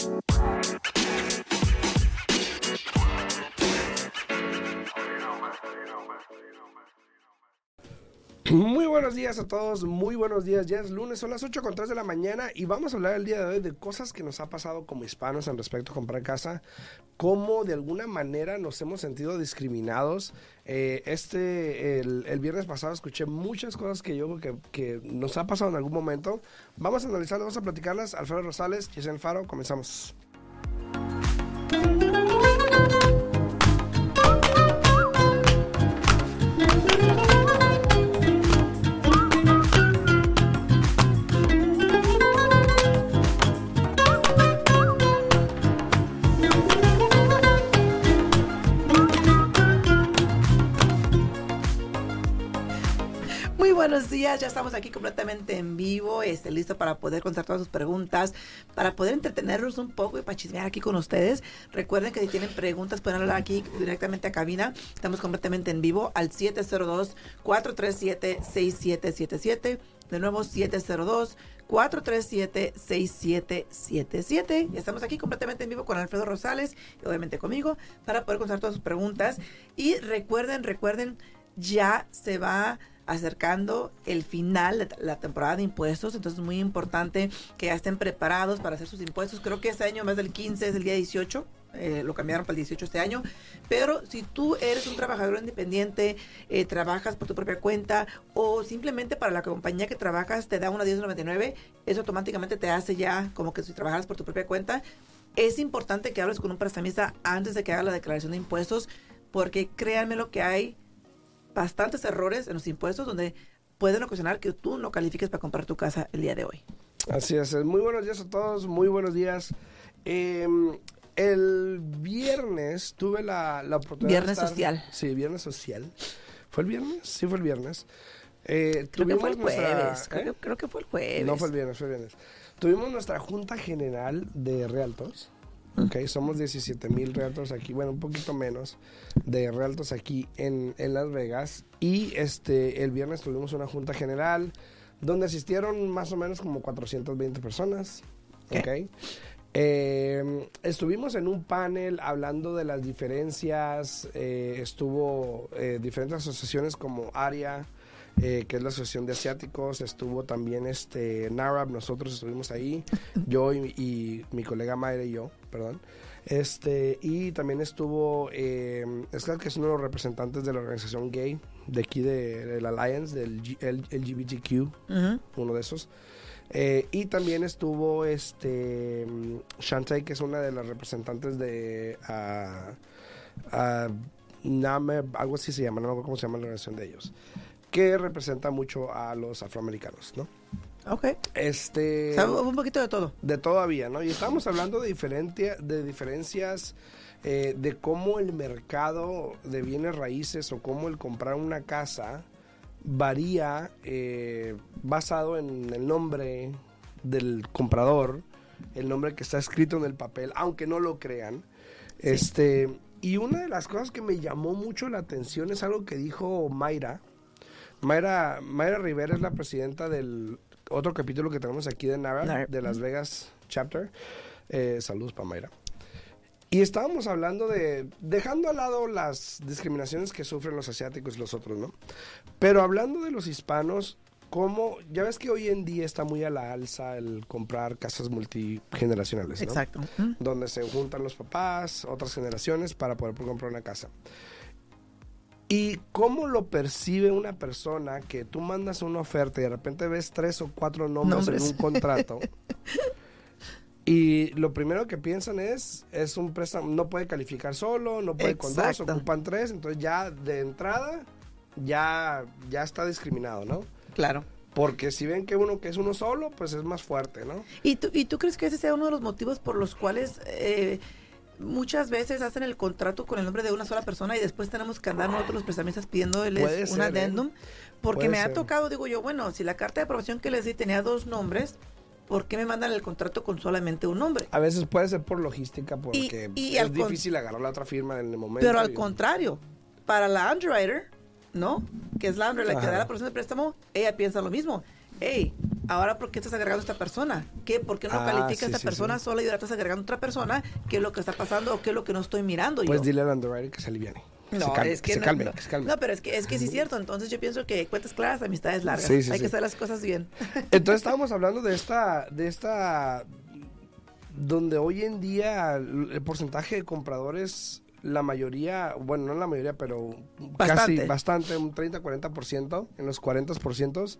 Thank you. Muy buenos días a todos, muy buenos días. Ya es lunes, son las 8 con 3 de la mañana y vamos a hablar el día de hoy de cosas que nos ha pasado como hispanos en respecto a comprar casa, cómo de alguna manera nos hemos sentido discriminados. Eh, este, el, viernes pasado escuché muchas cosas que yo que, que nos ha pasado en algún momento. Vamos a analizarlas, vamos a platicarlas. Alfredo Rosales, el Faro, comenzamos. Buenos días, ya estamos aquí completamente en vivo, este, listo para poder contestar todas sus preguntas, para poder entretenerlos un poco y para chismear aquí con ustedes. Recuerden que si tienen preguntas pueden hablar aquí directamente a cabina, estamos completamente en vivo al 702-437-6777, de nuevo 702 437-6777. Estamos aquí completamente en vivo con Alfredo Rosales y obviamente conmigo para poder contestar todas sus preguntas. Y recuerden, recuerden, ya se va acercando el final de la temporada de impuestos, entonces es muy importante que ya estén preparados para hacer sus impuestos. Creo que este año más del 15 es el día 18. Eh, lo cambiaron para el 18 este año, pero si tú eres un trabajador independiente, eh, trabajas por tu propia cuenta o simplemente para la compañía que trabajas te da una 1099, eso automáticamente te hace ya como que si trabajaras por tu propia cuenta. Es importante que hables con un prestamista antes de que haga la declaración de impuestos, porque créanme lo que hay bastantes errores en los impuestos donde pueden ocasionar que tú no califiques para comprar tu casa el día de hoy. Así es. Muy buenos días a todos, muy buenos días. Em, el viernes tuve la, la oportunidad. Viernes social. Sí, viernes social. ¿Fue el viernes? Sí, fue el viernes. Eh, creo que fue el jueves. ¿eh? creo, que, fue el jueves. No fue el viernes, fue el viernes. Tuvimos nuestra Junta General de Realtos. Ok, somos 17 mil realtos aquí, bueno, un poquito menos de realtos aquí en, en, Las Vegas. Y este, el viernes tuvimos una junta general donde asistieron más o menos como 420 personas. Ok. Eh, estuvimos en un panel hablando de las diferencias, eh, estuvo eh, diferentes asociaciones como ARIA, eh, que es la Asociación de Asiáticos, estuvo también este NARAB, nosotros estuvimos ahí, yo y, mi colega Mayra y yo, perdón. Este, y también estuvo, eh, que es uno de los representantes de la organización gay, de aquí de, del Alliance, del LGBTQ, uno de esos. Eh, y también estuvo este Shantae, que es una de las representantes de uh, algo así se llama, no me acuerdo cómo se llama la organización de ellos que representa mucho a los afroamericanos, ¿no? Ok. Este. un poquito de todo. De todavía, ¿no? Y estamos hablando de, diferente, de diferencias eh, de cómo el mercado de bienes raíces o cómo el comprar una casa varía eh, basado en el nombre del comprador, el nombre que está escrito en el papel, aunque no lo crean. Este. Y una de las cosas que me llamó mucho la atención es algo que dijo Mayra, Mayra, Mayra Rivera es la presidenta del otro capítulo que tenemos aquí de Nara, de Las Vegas Chapter. Eh, saludos para Mayra. Y estábamos hablando de, dejando al lado las discriminaciones que sufren los asiáticos y los otros, ¿no? Pero hablando de los hispanos, como, ya ves que hoy en día está muy a la alza el comprar casas multigeneracionales, ¿no? Exacto. Donde se juntan los papás, otras generaciones para poder comprar una casa. ¿Y cómo lo percibe una persona que tú mandas una oferta y de repente ves tres o cuatro nombres, en un contrato? y lo primero que piensan es, es un préstamo, no puede calificar solo, no puede con dos, ocupan tres, entonces ya de entrada ya, ya está discriminado, ¿no? Claro. Porque si ven que uno que es uno solo, pues es más fuerte, ¿no? ¿Y tú, y tú crees que ese sea uno de los motivos por los cuales... Eh, muchas veces hacen el contrato con el nombre de una sola persona y después tenemos que andar nosotros los prestamistas pidiéndoles un ¿eh? adendum. Porque me ha tocado, digo yo, bueno, si la carta de aprobación que les di tenía dos nombres, ¿por qué me mandan el contrato con solamente un nombre? A veces puede ser por logística, porque es difícil agarrar la otra firma en el momento. Pero al contrario, para la underwriter, ¿no? Que es la underwriter, la que da la aprobación de préstamo, ella piensa lo mismo. Hey, ahora ¿por qué estás agregando a esta persona? ¿Qué? ¿Por qué no Ah, calificas sí, a esta sí, persona sí. sola y ahora estás agregando a otra persona? ¿Qué es lo que está pasando o qué es lo que no estoy mirando Pues yo? dile al underwriter que se aliviane. No, se calme, es que, se no, calme, no. que se calme. No, pero es que, es que sí es cierto. Entonces yo pienso que cuentas claras, amistades largas. Sí, sí, Hay que hacer las cosas bien. Entonces estábamos hablando de esta, de esta, donde hoy en día el el porcentaje de compradores, la mayoría, bueno, no la mayoría, pero Bastante. casi bastante, un 30-40%, en los 40%,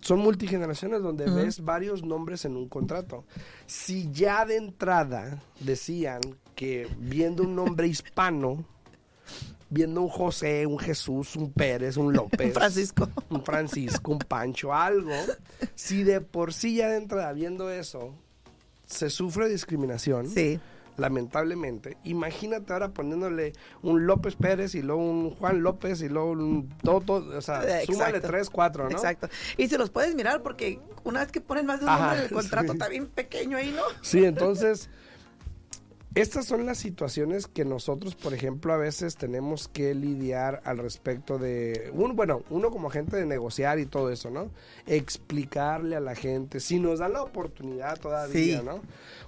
son multigeneraciones donde ves varios nombres en un contrato. Si ya de entrada decían que viendo un nombre hispano, viendo un José, un Jesús, un Pérez, un López, Francisco. un Francisco, un Pancho, algo, si de por sí ya de entrada viendo eso se sufre discriminación, Sí. Lamentablemente, imagínate ahora poniéndole un López Pérez y luego un Juan López y luego un todo, todo, o sea, Eh, súmale exacto. tres, cuatro, ¿no? Exacto. Y se los puedes mirar porque una vez que ponen más de un nombre el contrato sí. está bien pequeño ahí, ¿no? Sí, entonces, estas son las situaciones que nosotros, por ejemplo, a veces tenemos que lidiar al respecto de, un, bueno, uno como agente de negociar y todo eso, ¿no? Explicarle a la gente, si nos dan la oportunidad todavía, Sí. ¿no?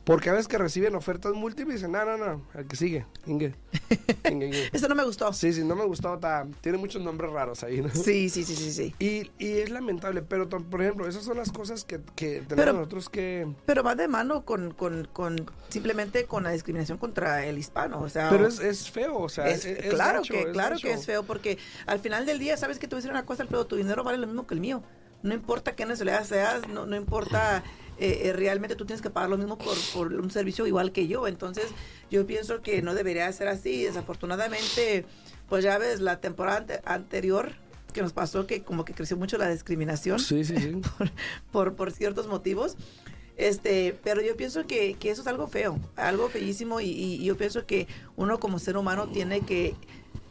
Porque a veces que reciben ofertas múltiples y dicen, no, no, no, el que sigue, Inge. Inge, Inge. Eso no me gustó. Sí, sí, no me gustó, ta- tiene muchos nombres raros ahí, ¿no? Sí, sí, sí, sí, sí. Y, y es lamentable, pero por ejemplo, esas son las cosas que, que tenemos Pero- nosotros que... Pero va de mano con, con, con simplemente con la discriminación contra el hispano. O sea, Pero es, es feo, o sea, es- es, claro gacho, que es claro que es feo porque al final del día sabes que te voy a decir una cosa Alfredo tu dinero vale lo mismo que el mío no importa qué nacionalidad seas no, no importa eh, eh, realmente tú tienes que pagar lo mismo por, por un servicio igual que yo entonces yo pienso que no debería ser así desafortunadamente pues ya ves la temporada ante- anterior que nos pasó que como que creció mucho la discriminación Sí, sí, sí. por, por ciertos motivos. Este, pero yo pienso que, que eso es algo feo, algo feísimo y, y yo pienso que uno como ser humano tiene que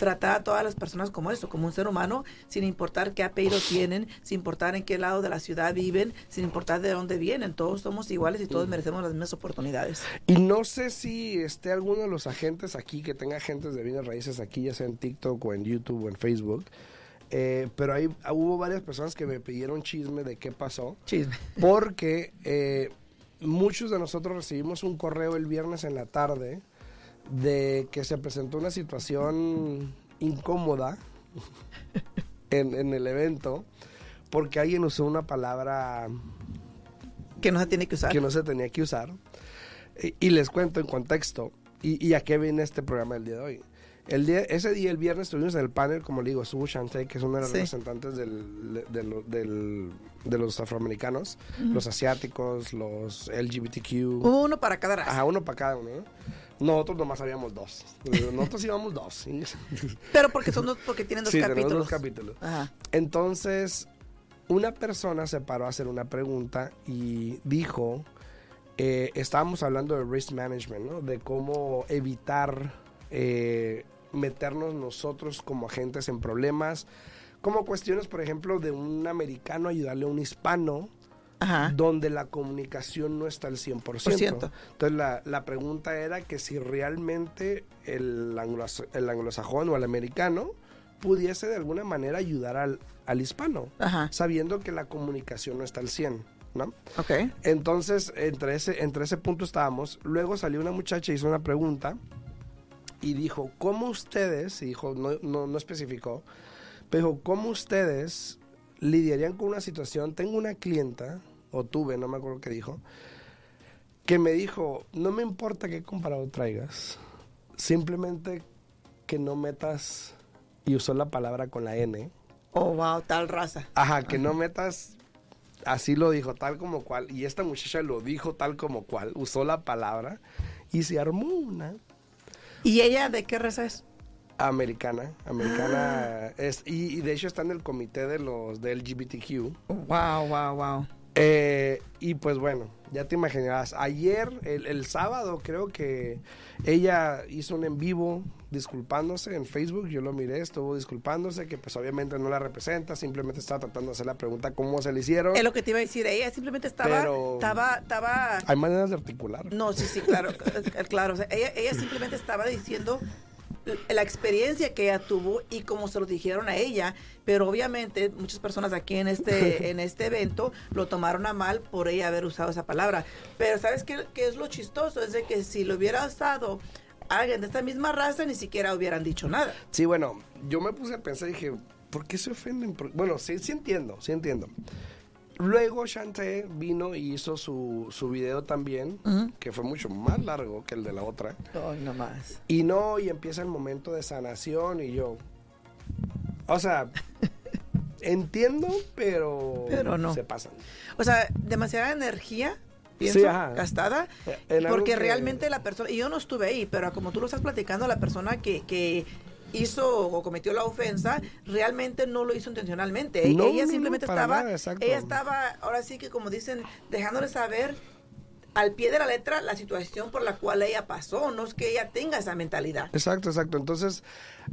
tratar a todas las personas como eso, como un ser humano, sin importar qué apellido tienen, sin importar en qué lado de la ciudad viven, sin importar de dónde vienen, todos somos iguales y todos merecemos las mismas oportunidades. Y no sé si esté alguno de los agentes aquí, que tenga agentes de bienes raíces aquí, ya sea en TikTok o en YouTube o en Facebook, eh, pero ahí hubo varias personas que me pidieron chisme de qué pasó, Chisme. porque eh, muchos de nosotros recibimos un correo el viernes en la tarde de que se presentó una situación incómoda en, en el evento porque alguien usó una palabra Que no se tiene que usar. que no se tenía que usar. Y, y les cuento en contexto y, y a qué viene este programa el día de hoy. El día, ese día, el viernes, estuvimos en el panel, como le digo, estuvo Shantae, que es una de las Sí. representantes del, de, lo- del- de los afroamericanos, los asiáticos, los LGBTQ. Uno para cada raza. Ajá, uno para cada uno. ¿no? Nosotros nomás habíamos dos. Nosotros íbamos dos. ¿sí? Pero porque son dos, porque tienen dos Sí, capítulos. dos capítulos. Ajá. Entonces, una persona se paró a hacer una pregunta y dijo, eh, estábamos hablando de risk management, ¿no? De cómo evitar eh, meternos nosotros como agentes en problemas, como cuestiones, por ejemplo, de un americano ayudarle a un hispano, Ajá. donde la comunicación no está al 100%. Por ciento. Entonces la, la pregunta era que si realmente el, anglos- el anglosajón o el americano pudiese de alguna manera ayudar al, al hispano, Ajá. sabiendo que la comunicación no está al 100, ¿no? Ok. Entonces, entre ese, entre ese punto estábamos. Luego salió una muchacha y hizo una pregunta y dijo, ¿cómo ustedes, y dijo, no, no, no especificó, pero dijo, ¿cómo ustedes lidiarían con una situación? Tengo una clienta, o tuve, no me acuerdo qué dijo, que me dijo, no me importa qué comparado traigas, simplemente que no metas, y usó la palabra con la N, Oh, wow, tal raza. Ajá, que no metas, así lo dijo, tal como cual, y esta muchacha lo dijo tal como cual, usó la palabra, y se armó una ¿Y ella de qué raza es? americana, americana, es, y, y de hecho está en el comité de los de LGBTQ, Wow, wow, wow. Eh, y pues bueno, ya te imaginarás, ayer, el, el sábado, creo que ella hizo un en vivo disculpándose en Facebook, yo lo miré, estuvo disculpándose, que pues obviamente no la representa, simplemente estaba tratando de hacer la pregunta cómo se le hicieron. Es lo que te iba a decir. Ella simplemente estaba, Pero- estaba, estaba. Hay maneras de articular. No, sí, sí, claro, claro. O sea, ella, ella simplemente estaba diciendo la experiencia que ella tuvo y cómo se lo dijeron a ella, pero obviamente muchas personas aquí en este en este evento lo tomaron a mal por ella haber usado esa palabra. Pero ¿sabes qué, qué es lo chistoso? Es de que si lo hubiera usado alguien de esta misma raza, ni siquiera hubieran dicho nada. Sí, bueno, yo me puse a pensar y dije, ¿por qué se ofenden? Bueno, sí, sí entiendo, sí entiendo. Luego Shantae vino y hizo su, su video también, Ujú. que fue mucho más largo que el de la otra. Ay, no más. Y no, y empieza el momento de sanación y yo... O sea, entiendo, pero... Pero no. Se pasan. O sea, demasiada energía, pienso, Sí, gastada, en porque que- realmente la persona, y yo no estuve ahí, pero como tú lo estás platicando, la persona que, que hizo o cometió la ofensa, realmente no lo hizo intencionalmente. No, ella no, simplemente estaba, nada, ella estaba, ahora sí que como dicen, dejándole saber al pie de la letra la situación por la cual ella pasó, no es que ella tenga esa mentalidad. Exacto, exacto. Entonces,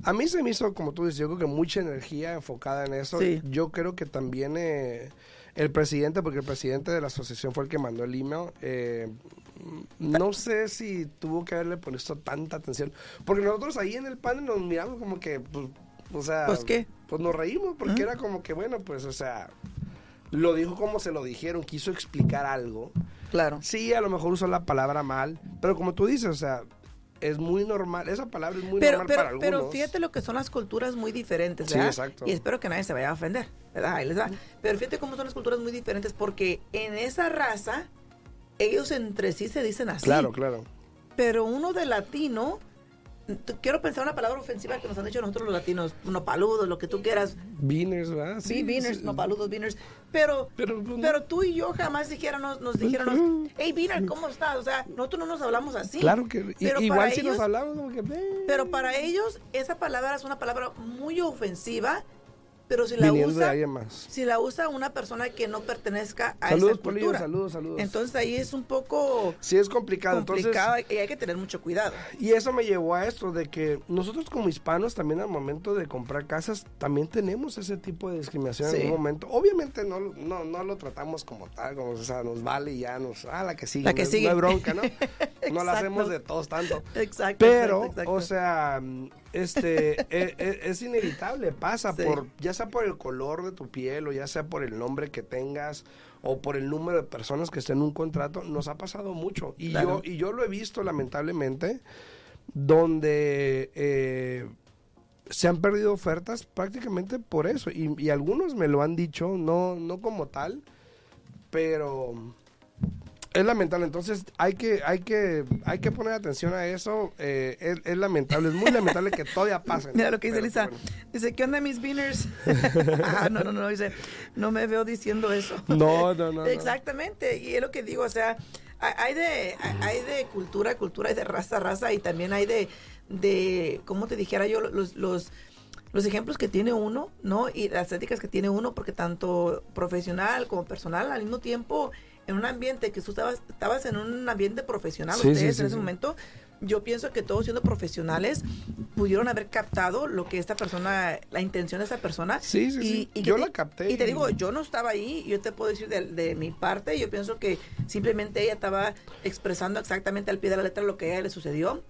a mí se me hizo, como tú dices, yo creo que mucha energía enfocada en eso. Sí. Yo creo que también eh, el presidente, porque el presidente de la asociación fue el que mandó el email, eh, no sé si tuvo que haberle puesto tanta atención. Porque nosotros ahí en el panel nos miramos como que, pues, o sea... ¿Pues qué? Pues nos reímos, porque era como que, bueno, pues, o sea, lo dijo como se lo dijeron, quiso explicar algo. Claro. Sí, a lo mejor usó la palabra mal, pero como tú dices, o sea, es muy normal, esa palabra es muy Pero, normal pero, para algunos. pero fíjate lo que son las culturas muy diferentes, Sí, ¿verdad? exacto. Y espero que nadie se vaya a ofender, ¿verdad? Ahí les va. Pero fíjate cómo son las culturas muy diferentes, porque en esa raza, ellos entre sí se dicen así. Claro, claro. Pero uno de latino, quiero pensar una palabra ofensiva que nos han dicho nosotros los latinos, no paludos, lo que tú quieras. Beaners, ¿verdad? Sí, beaners, sí. no paludos, beaners. Pero, Pero, pues, pero tú y yo jamás dijéramos, nos dijéramos, hey, beaner, ¿cómo estás? O sea, nosotros no nos hablamos así. Claro que, Pero igual si nos hablamos como que... Pero para ellos, esa palabra es una palabra muy ofensiva, pero si la usa, más. si la usa una persona que no pertenezca a Saludos, esa Polillo, cultura. saludos, saludos. Entonces ahí es un poco Sí, es complicado. complicado Entonces, y hay que tener mucho cuidado. y eso me llevó a esto, de que nosotros como hispanos también al momento de comprar casas, también tenemos ese tipo de discriminación Sí. en algún momento. Obviamente no, lo- no, no lo tratamos como tal, como, o sea, nos vale y ya nos... Ah, la que sigue. La que no, sigue. no hay bronca, ¿no? no la hacemos de todos tanto. Exacto. Pero, exacto, exacto. o sea, este, e- e- es, inevitable, pasa Sí. por, ya sea por el color de tu piel o ya sea por el nombre que tengas o por el número de personas que estén en un contrato, nos ha pasado mucho. Y Claro. yo, y yo lo he visto lamentablemente, donde eh, se han perdido ofertas prácticamente por eso. Y, y algunos me lo han dicho, no, no como tal, pero es lamentable, entonces hay que, hay que, hay que poner atención a eso. eh, es, es lamentable, es muy lamentable que todavía pase. Mira lo que dice Lisa. bueno. Dice, ¿qué onda mis beaners? ah, no, no, no, dice, no me veo diciendo eso. No, no, no. Exactamente, y es lo que digo, o sea, hay- hay de, hay de cultura, cultura, hay de raza, raza, y también hay de, de ¿cómo te dijera yo? Los, los, los ejemplos que tiene uno, ¿no? Y las éticas que tiene uno, porque tanto profesional como personal, al mismo tiempo, en un ambiente que tú estabas, estabas en un ambiente profesional, Sí, ustedes sí, en ese momento, yo pienso que todos siendo profesionales pudieron haber captado lo que esta persona, la intención de esta persona. Sí, sí, sí. que Yo te- la capté Y te y- digo, yo no estaba ahí, yo te puedo decir de, de mi parte, yo pienso que simplemente ella estaba expresando exactamente al pie de la letra lo que a ella le sucedió.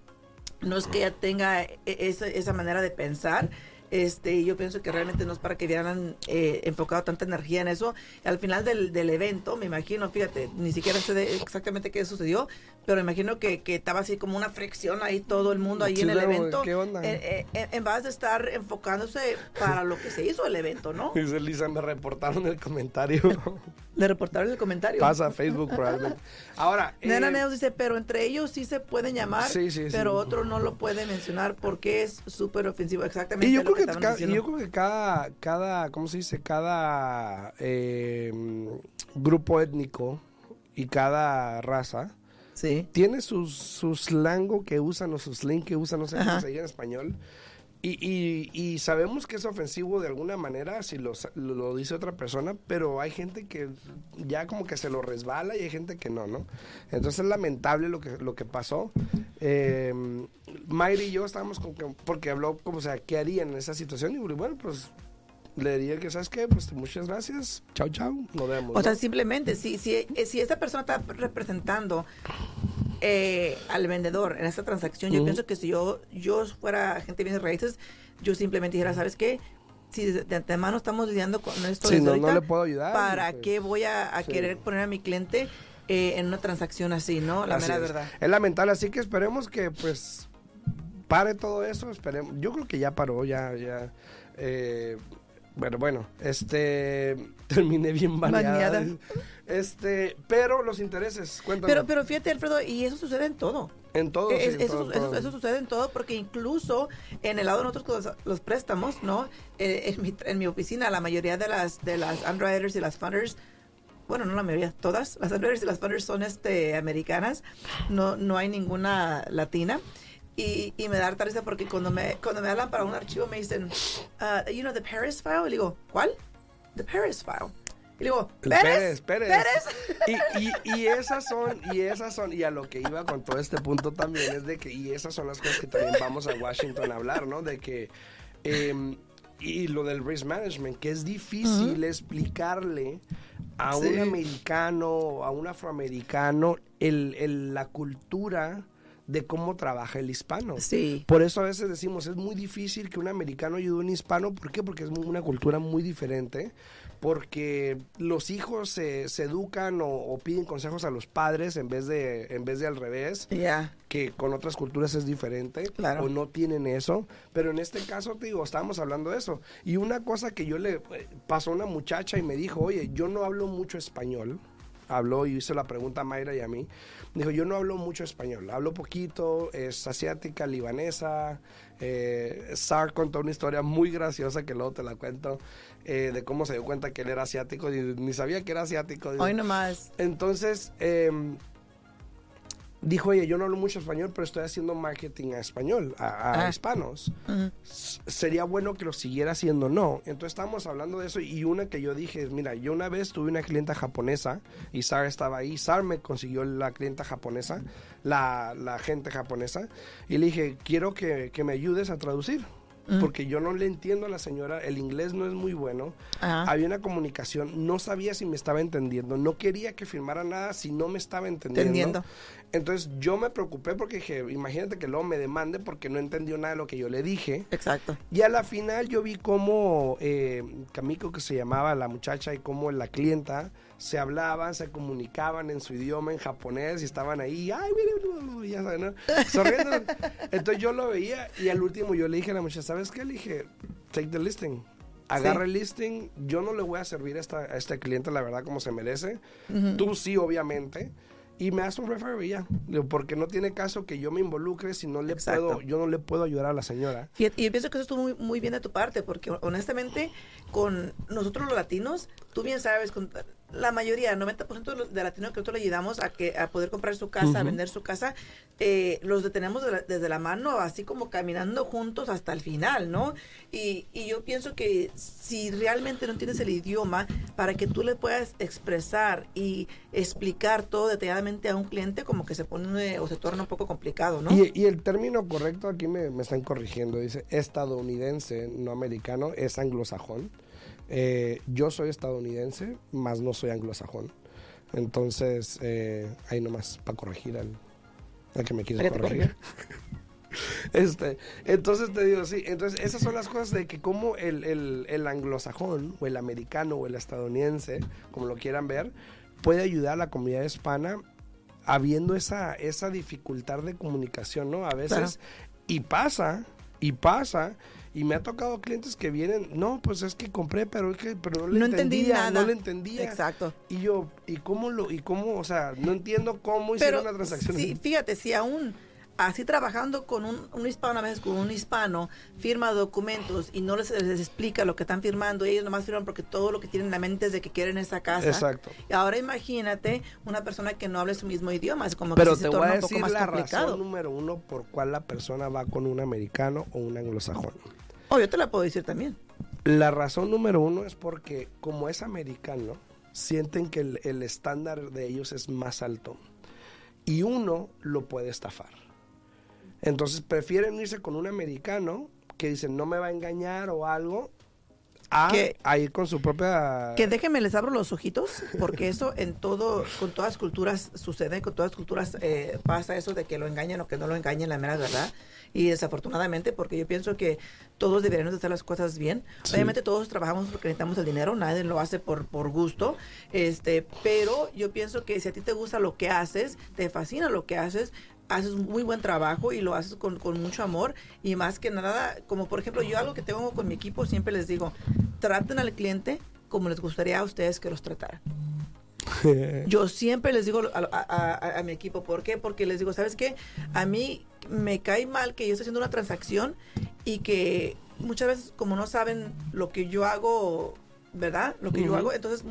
No es que ella tenga e- esa, esa manera de pensar. Este, yo pienso que realmente no es para que hubieran eh, enfocado tanta energía en eso. Al final del, del evento, me imagino, fíjate, ni siquiera sé exactamente qué sucedió, pero me imagino que, que estaba así como una fricción ahí todo el mundo ahí Sí, en el evento. ¿qué onda? Eh, eh, en vez de estar enfocándose para lo que se hizo el evento, ¿no? Dice Lisa, me reportaron el comentario. Le reportaron el comentario. Pasa a Facebook probablemente. Ahora, Nena eh, Neos dice, pero entre ellos sí se pueden llamar, Sí, sí, pero otro no lo puede mencionar porque es súper ofensivo. Exactamente Y yo, creo que yo creo que cada, cada, ¿cómo se dice? Cada eh, grupo étnico y cada raza Sí. tiene sus, su slango que usan o su slang que usan, no sé cómo se diga en español. Y, y, y sabemos que es ofensivo de alguna manera si lo, lo dice otra persona, pero hay gente que ya como que se lo resbala y hay gente que no, ¿no? Entonces es lamentable lo que, lo que pasó. Eh, Mayra y yo estábamos con que, porque habló como, o sea, ¿qué harían en esa situación? Y bueno, pues le diría que, ¿sabes qué? Pues muchas gracias, chao, chao, nos vemos. O sea, simplemente, si, si, si esta persona está representando eh, al vendedor en esta transacción, yo pienso que si yo, yo fuera agente de bienes raíces, yo simplemente dijera, ¿sabes qué? Si de antemano estamos lidiando con esto Sí, no, le puedo ayudar. ¿para pues, qué voy a, a sí. querer poner a mi cliente eh, en una transacción así, no? La Así mera es. verdad. Es lamentable, así que esperemos que pues pare todo eso, esperemos. Yo creo que ya paró, ya, ya. eh, bueno, bueno, este terminé bien baneada. Este, pero los intereses, cuéntame. Pero, pero fíjate, Alfredo, y eso sucede en todo. en todo, sí, es- en eso, todo, eso- todo. eso sucede en todo porque incluso en el lado de nosotros los, los préstamos, ¿no? Eh, en, mi, en mi oficina la mayoría de las de las underwriters y las funders, bueno, no la mayoría, todas las underwriters y las funders son este americanas, no no hay ninguna latina. Y, y me da harta risa porque cuando me, cuando me hablan para un archivo me dicen, ah, you know, the Paris file. Y le digo, ¿cuál? The Paris file. Y digo, ¿Pérez? Pérez, Pérez. Y, y, y esas son, y esas son, y a lo que iba con todo este punto también es de que, y esas son las cosas que también vamos a Washington a hablar, ¿no? De que, em, y lo del risk management, que es difícil explicarle a Sí. un americano, a un afroamericano, el, el- la cultura de cómo trabaja el hispano. Sí. Por eso a veces decimos, es muy difícil que un americano ayude a un hispano. ¿Por qué? Porque es una cultura muy diferente. Porque los hijos se, se educan o, o piden consejos a los padres en vez de, en vez de al revés Ya. que con otras culturas es diferente Claro. o no tienen eso, pero en este caso te digo, estábamos hablando de eso. Y una cosa que yo le eh, pasó a una muchacha y me dijo, oye, yo no hablo mucho español. Habló y hizo la pregunta a Mayra y a mí. Dijo, yo no hablo mucho español, hablo poquito, es asiática, libanesa. Eh, Sar contó una historia muy graciosa que luego te la cuento, eh, de cómo se dio cuenta que él era asiático, y ni sabía que era asiático. Hoy nomás. Entonces, em, dijo, oye, yo no hablo mucho español, pero estoy haciendo marketing a español, a, a Ah. hispanos. Sería bueno que lo siguiera haciendo, no. Entonces estábamos hablando de eso y una que yo dije, mira, yo una vez tuve una clienta japonesa y Sara estaba ahí, Sara me consiguió la clienta japonesa, la, la gente japonesa, y le dije, quiero que, que me ayudes a traducir. Porque yo no le entiendo a la señora, el inglés no es muy bueno. Ajá. Había una comunicación, no sabía si me estaba entendiendo, no quería que firmara nada si no me estaba entendiendo. Entendiendo. Entonces yo me preocupé porque dije, imagínate que luego me demande porque no entendió nada de lo que yo le dije. Exacto. Y a la final yo vi cómo eh, Kamiko, que se llamaba la muchacha, y cómo la clienta se hablaban, se comunicaban en su idioma, en japonés, y estaban ahí, ay, mire, ya saben, ¿no? Sonriendo. Entonces yo lo veía y al último yo le dije a la muchacha, ¿sabes qué? Le dije, take the listing. Agarra Sí. el listing, yo no le voy a servir a esta, a esta cliente la verdad como se merece. Tú sí, obviamente. Y me hace un. Digo, porque no tiene caso que yo me involucre si no le Exacto. puedo, yo no le puedo ayudar a la señora. Y yo pienso que eso estuvo muy, muy bien de tu parte, porque honestamente, con nosotros los latinos, tú bien sabes, con la mayoría, 90% de latinos que nosotros le ayudamos a que a poder comprar su casa, a vender su casa, eh, los detenemos de la- desde la mano, así como caminando juntos hasta el final, ¿no? Y, y yo pienso que si realmente no tienes el idioma, para que tú le puedas expresar y explicar todo detalladamente a un cliente, como que se pone o se torna un poco complicado, ¿no? Y, y el término correcto aquí me, me están corrigiendo, dice estadounidense, no americano, es anglosajón. Eh, yo soy estadounidense, más no soy anglosajón. Entonces, eh, ahí nomás para corregir al, al que me te corregir. Este, entonces te digo, sí, entonces esas son las cosas de que como el, el, el anglosajón o el americano o el estadounidense, como lo quieran ver, puede ayudar a la comunidad hispana habiendo esa, esa dificultad de comunicación, ¿no? A veces, y pasa, y pasa, y me ha tocado clientes que vienen, no, pues es que compré, pero es que pero no le No entendí entendía, nada. no le entendía. Exacto. Y yo, ¿y cómo lo, y cómo, o sea, no entiendo cómo hicieron una transacción? Sí, fíjate, si aún así trabajando con un, un hispano, a veces con un hispano, firma documentos y no les, les explica lo que están firmando, y ellos nomás firman porque todo lo que tienen en la mente es de que quieren esa casa. Exacto. Y ahora imagínate una persona que no hable su mismo idioma, es como Pero que sí te se voy torna a un poco decir más la complicado. razón número uno por cuál la persona va con un americano o un anglosajón. Oh, yo te la puedo decir también. La razón número uno es porque como es americano, sienten que el, estándar de ellos es más alto y uno lo puede estafar. Entonces prefieren irse con un americano que dicen no me va a engañar o algo a, Que- a ir con su propia... Que déjenme les abro los ojitos, porque eso en todo, con todas culturas sucede, con todas culturas eh, pasa eso de que lo engañan o que no lo engañen, la mera verdad. Y desafortunadamente, porque yo pienso que todos deberíamos de hacer las cosas bien. Sí. Obviamente todos trabajamos porque necesitamos el dinero, nadie lo hace por, por gusto. Este, pero yo pienso que si a ti te gusta lo que haces, te fascina lo que haces, haces un muy buen trabajo y lo haces con, con mucho amor y más que nada, como por ejemplo yo algo que tengo con mi equipo, siempre les digo, traten al cliente como les gustaría a ustedes que los trataran. Yo siempre les digo a, a- a- a mi equipo, ¿por qué? Porque les digo, ¿sabes qué? A mí me cae mal que yo esté haciendo una transacción y que muchas veces como no saben lo que yo hago, ¿verdad? Lo que yo hago, entonces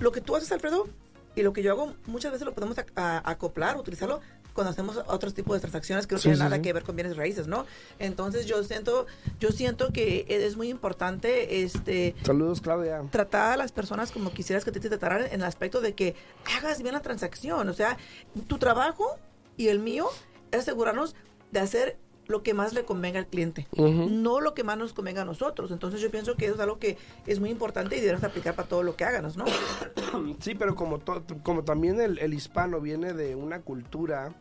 lo que tú haces, Alfredo, y lo que yo hago, muchas veces lo podemos acoplar, utilizarlo cuando hacemos otros tipos de transacciones que no Sí, tienen sí, nada sí. que ver con bienes raíces, ¿no? Entonces yo siento, yo siento que es muy importante este Saludos, Claudia. tratar a las personas como quisieras que te, te trataran en el aspecto de que hagas bien la transacción. O sea, tu trabajo y el mío es asegurarnos de hacer lo que más le convenga al cliente, no lo que más nos convenga a nosotros. Entonces yo pienso que eso es algo que es muy importante y debemos aplicar para todo lo que háganos, ¿no? Sí, pero como, como también el, el hispano viene de una cultura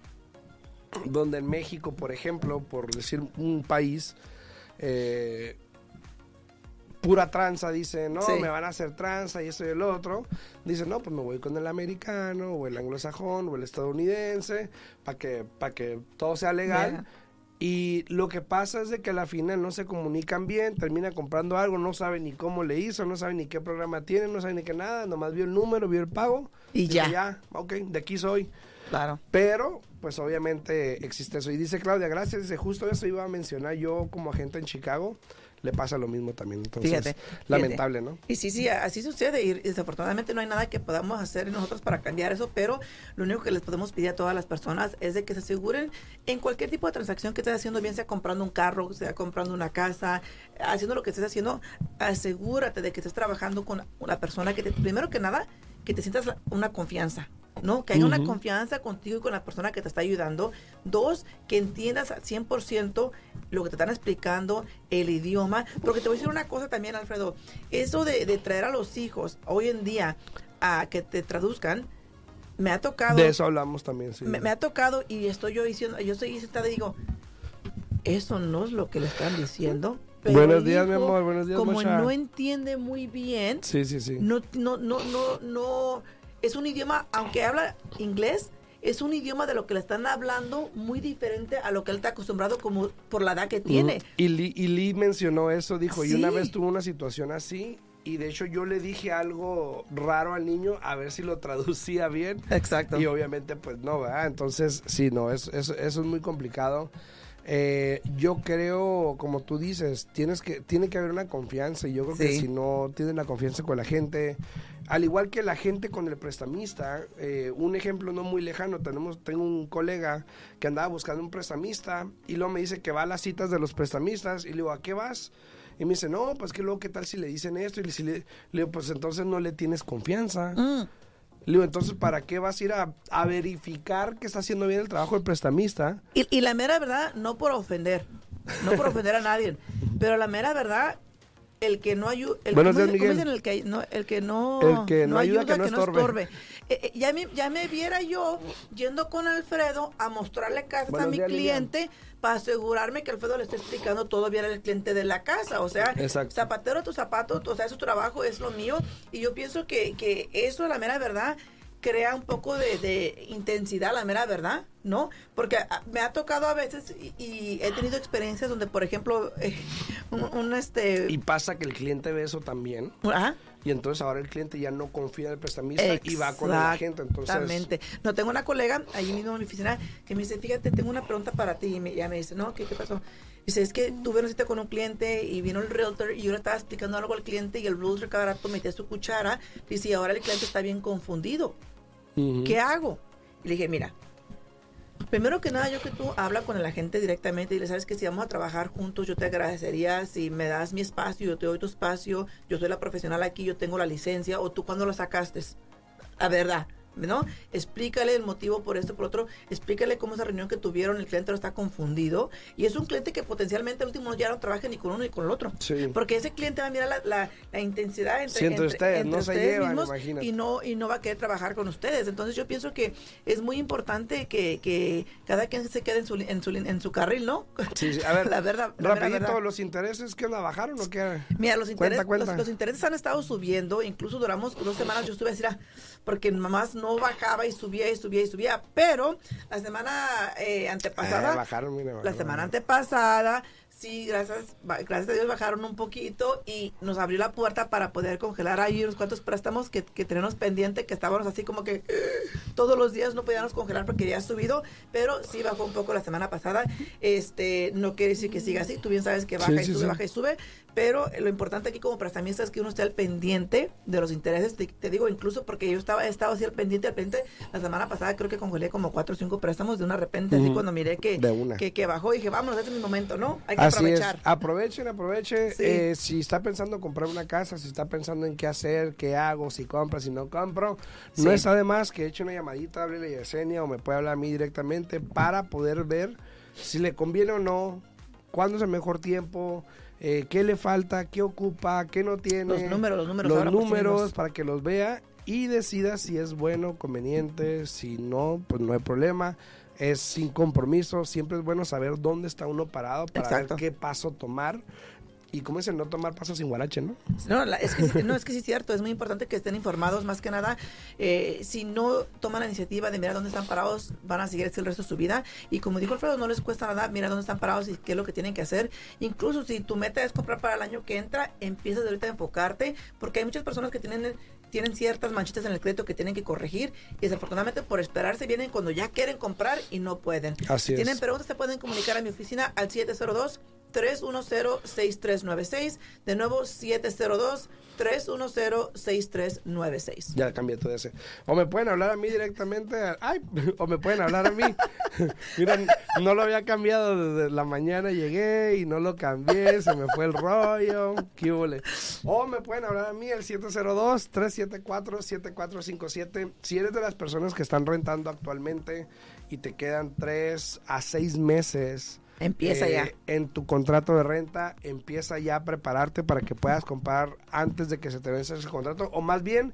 donde en México, por ejemplo, por decir un país, eh, pura tranza, dice, no, Sí. me van a hacer tranza y eso y el otro. Dice, no, pues me voy con el americano o el anglosajón o el estadounidense para que, para que todo sea legal. Y lo que pasa es de que a la final no se comunican bien, termina comprando algo, no sabe ni cómo le hizo, no sabe ni qué programa tiene, no sabe ni qué nada, nomás vio el número, vio el pago. Y ya. Ya, ok, de aquí soy. Claro. Pero, pues obviamente existe eso. Y dice Claudia, gracias, dice, justo eso iba a mencionar yo como agente en Chicago, le pasa lo mismo también. Entonces, Fíjate, lamentable, ¿no? Y sí, sí, así sucede y desafortunadamente no hay nada que podamos hacer nosotros para cambiar eso, pero lo único que les podemos pedir a todas las personas es de que se aseguren en cualquier tipo de transacción que estés haciendo, bien sea comprando un carro, sea comprando una casa, haciendo lo que estés haciendo, asegúrate de que estés trabajando con una persona que te, primero que nada, que te sientas una confianza. ¿No? Que haya una confianza contigo y con la persona que te está ayudando. Dos, que entiendas al 100% lo que te están explicando, el idioma. Porque te voy a decir una cosa también, Alfredo. Eso de, de traer a los hijos hoy en día a que te traduzcan, me ha tocado. De eso hablamos también, sí. me, me ha tocado y estoy yo diciendo, yo estoy sentada y digo, eso no es lo que le están diciendo. Pero Buenos días, mi amor, buenos días, Como no entiende muy bien, Sí, sí, sí. no, no, no, no, no, es un idioma, aunque habla inglés, es un idioma de lo que le están hablando muy diferente a lo que él está acostumbrado como por la edad que tiene. Ujú. Y Lee, y Lee mencionó eso, dijo, y una vez tuvo una situación así, y de hecho yo le dije algo raro al niño, a ver si lo traducía bien. Exacto. Y obviamente, pues no, ¿verdad? Entonces, sí, no, es, es- eso es muy complicado. Eh, yo creo, como tú dices, tienes que, tiene que haber una confianza. Y yo creo que si no tienes la confianza con la gente, al igual que la gente con el prestamista, eh, un ejemplo no muy lejano, tenemos, tengo un colega que andaba buscando un prestamista y luego me dice que va a las citas de los prestamistas y le digo, ¿a qué vas? Y me dice, no, pues que luego, ¿qué tal si le dicen esto? Y si le, le digo, pues entonces no le tienes confianza. Mm, Le digo, entonces, ¿para qué vas a ir a, a verificar que está haciendo bien el trabajo el prestamista? Y, y la mera verdad, no por ofender, no por ofender a nadie, pero la mera verdad, el que no ayuda, el, que no, el que no, El que no ayuda, que no estorbe. Eh, eh, ya, me, ya me viera yo yendo con Alfredo a mostrarle casas a Buenos mi días, Lilian. cliente para asegurarme que Alfredo le esté explicando todo bien al cliente de la casa. O sea, Exacto. zapatero a tu zapato, o sea, su trabajo es lo mío. Y yo pienso que, que eso, la mera verdad, crea un poco de, de intensidad, la mera verdad, ¿no? Porque ah, me ha tocado a veces y, y he tenido experiencias donde, por ejemplo, eh, un, un, este... Y pasa que el cliente ve eso también. ajá, Y entonces ahora el cliente ya no confía en el prestamista y va con la gente. Exactamente. No, tengo una colega ahí mismo en mi oficina que me dice, fíjate, tengo una pregunta para ti. Y me, ya me dice, no, ¿qué, qué pasó? Dice, es que tuve una cita con un cliente y vino el realtor y yo le estaba explicando algo al cliente y el realtor cada rato metía su cuchara. Dice, y ahora el cliente está bien confundido. ¿Qué hago? Y le dije, mira, primero que nada, yo que tú habla con el agente directamente y le sabes que si vamos a trabajar juntos, yo te agradecería si me das mi espacio, yo te doy tu espacio, yo soy la profesional aquí, yo tengo la licencia, o tú cuándo la sacaste. La verdad, ¿no? Explícale el motivo por esto, por otro, explícale cómo esa reunión que tuvieron, el cliente lo está confundido y es un cliente que potencialmente al último ya no trabaja ni con uno ni con el otro. Sí. Porque ese cliente va a mirar la, la- la intensidad entre, ustedes, no se ustedes llevan, mismos imagínate. y no y no va a querer trabajar con ustedes. Entonces yo pienso que es muy importante que, que cada quien se quede en su, en su, en su carril, ¿no? Sí, sí. A ver, la verdad, la rapidito, verdad. los intereses que la bajaron o qué? Mira, los Cuenta. Los, los intereses han estado subiendo, incluso duramos dos semanas, yo estuve así, ah, porque mamás no bajaba y subía y subía y subía, pero la semana eh, antepasada, Eh, bajaron, mira, la semana antepasada, sí, gracias, gracias a Dios bajaron un poquito y nos abrió la puerta para poder congelar ahí unos cuantos préstamos que, que tenemos pendiente, que estábamos así como que todos los días no podíamos congelar porque ya ha subido, pero sí bajó un poco la semana pasada. Este, no quiere decir que siga así, tú bien sabes que baja Sí, y sí, sube, sí. baja y sube, pero lo importante aquí como prestamista es que uno esté al pendiente de los intereses, te, te digo incluso porque yo estaba he estado así al pendiente, al pendiente, la semana pasada creo que congelé como cuatro o cinco préstamos de una repente, así Ujú. cuando miré que, que, que bajó, dije, vámonos, este es mi momento, ¿no? Hay que Así aprovechar. es. Aprovechen, aprovechen. Sí. Eh, si está pensando en comprar una casa, si está pensando en qué hacer, qué hago, si compro, si no compro, no Sí. está de más que eche una llamadita, háblele a Yesenia o me puede hablar a mí directamente para poder ver si le conviene o no, cuándo es el mejor tiempo, eh, qué le falta, qué ocupa, qué no tiene. Los números, los números Los sí números para que los vea y decida si es bueno, conveniente, si no, pues no hay problema. Es sin compromiso, siempre es bueno saber dónde está uno parado para Exacto. ver qué paso tomar. Y cómo es el no tomar pasos sin guarache, ¿no? No, la- es que, sí- no, es que sí es cierto, es muy importante que estén informados más que nada. eh, si no toman la iniciativa de mirar dónde están parados, van a seguir así el resto de su vida. Y como dijo Alfredo, no les cuesta nada mirar dónde están parados y qué es lo que tienen que hacer. Incluso si tu meta es comprar para el año que entra, empiezas de ahorita a enfocarte, porque hay muchas personas que tienen tienen ciertas manchitas en el crédito que tienen que corregir y desafortunadamente por esperarse vienen cuando ya quieren comprar y no pueden. Así si es. tienen preguntas se pueden comunicar a mi oficina al 702 310-6396. De nuevo, 702-310-6396. Ya cambié todo ese. O me pueden hablar a mí directamente. Ay, o me pueden hablar a mí. Miren, no lo había cambiado desde la mañana. Llegué y no lo cambié. Se me fue el rollo. ¿Qué húbole? O me pueden hablar a mí al 702-374-7457. Si eres de las personas que están rentando actualmente y te quedan 3 a 6 meses. Empieza ya. Eh, En tu contrato de renta, empieza ya a prepararte para que puedas comprar antes de que se te vence ese contrato, o más bien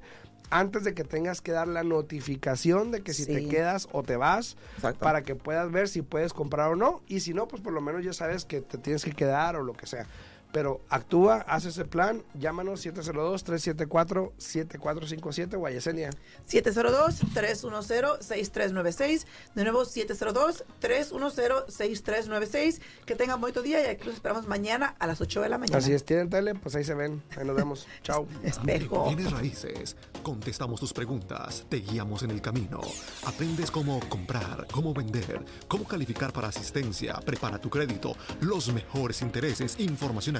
antes de que tengas que dar la notificación de que si te quedas o te vas, Exacto. para que puedas ver si puedes comprar o no, y si no, pues por lo menos ya sabes que te tienes que quedar o lo que sea. Pero actúa, haz ese plan, llámanos 702-374-7457 o a Yesenia. 702-310-6396. De nuevo, 702-310-6396. Que tengan bonito día y aquí los esperamos mañana a las 8 de la mañana. Así es, tienen tele, pues ahí se ven, ahí nos vemos. Chao. Espejo. En Bienes Raíces, contestamos tus preguntas, te guiamos en el camino. Aprendes cómo comprar, cómo vender, cómo calificar para asistencia, prepara tu crédito, los mejores intereses, información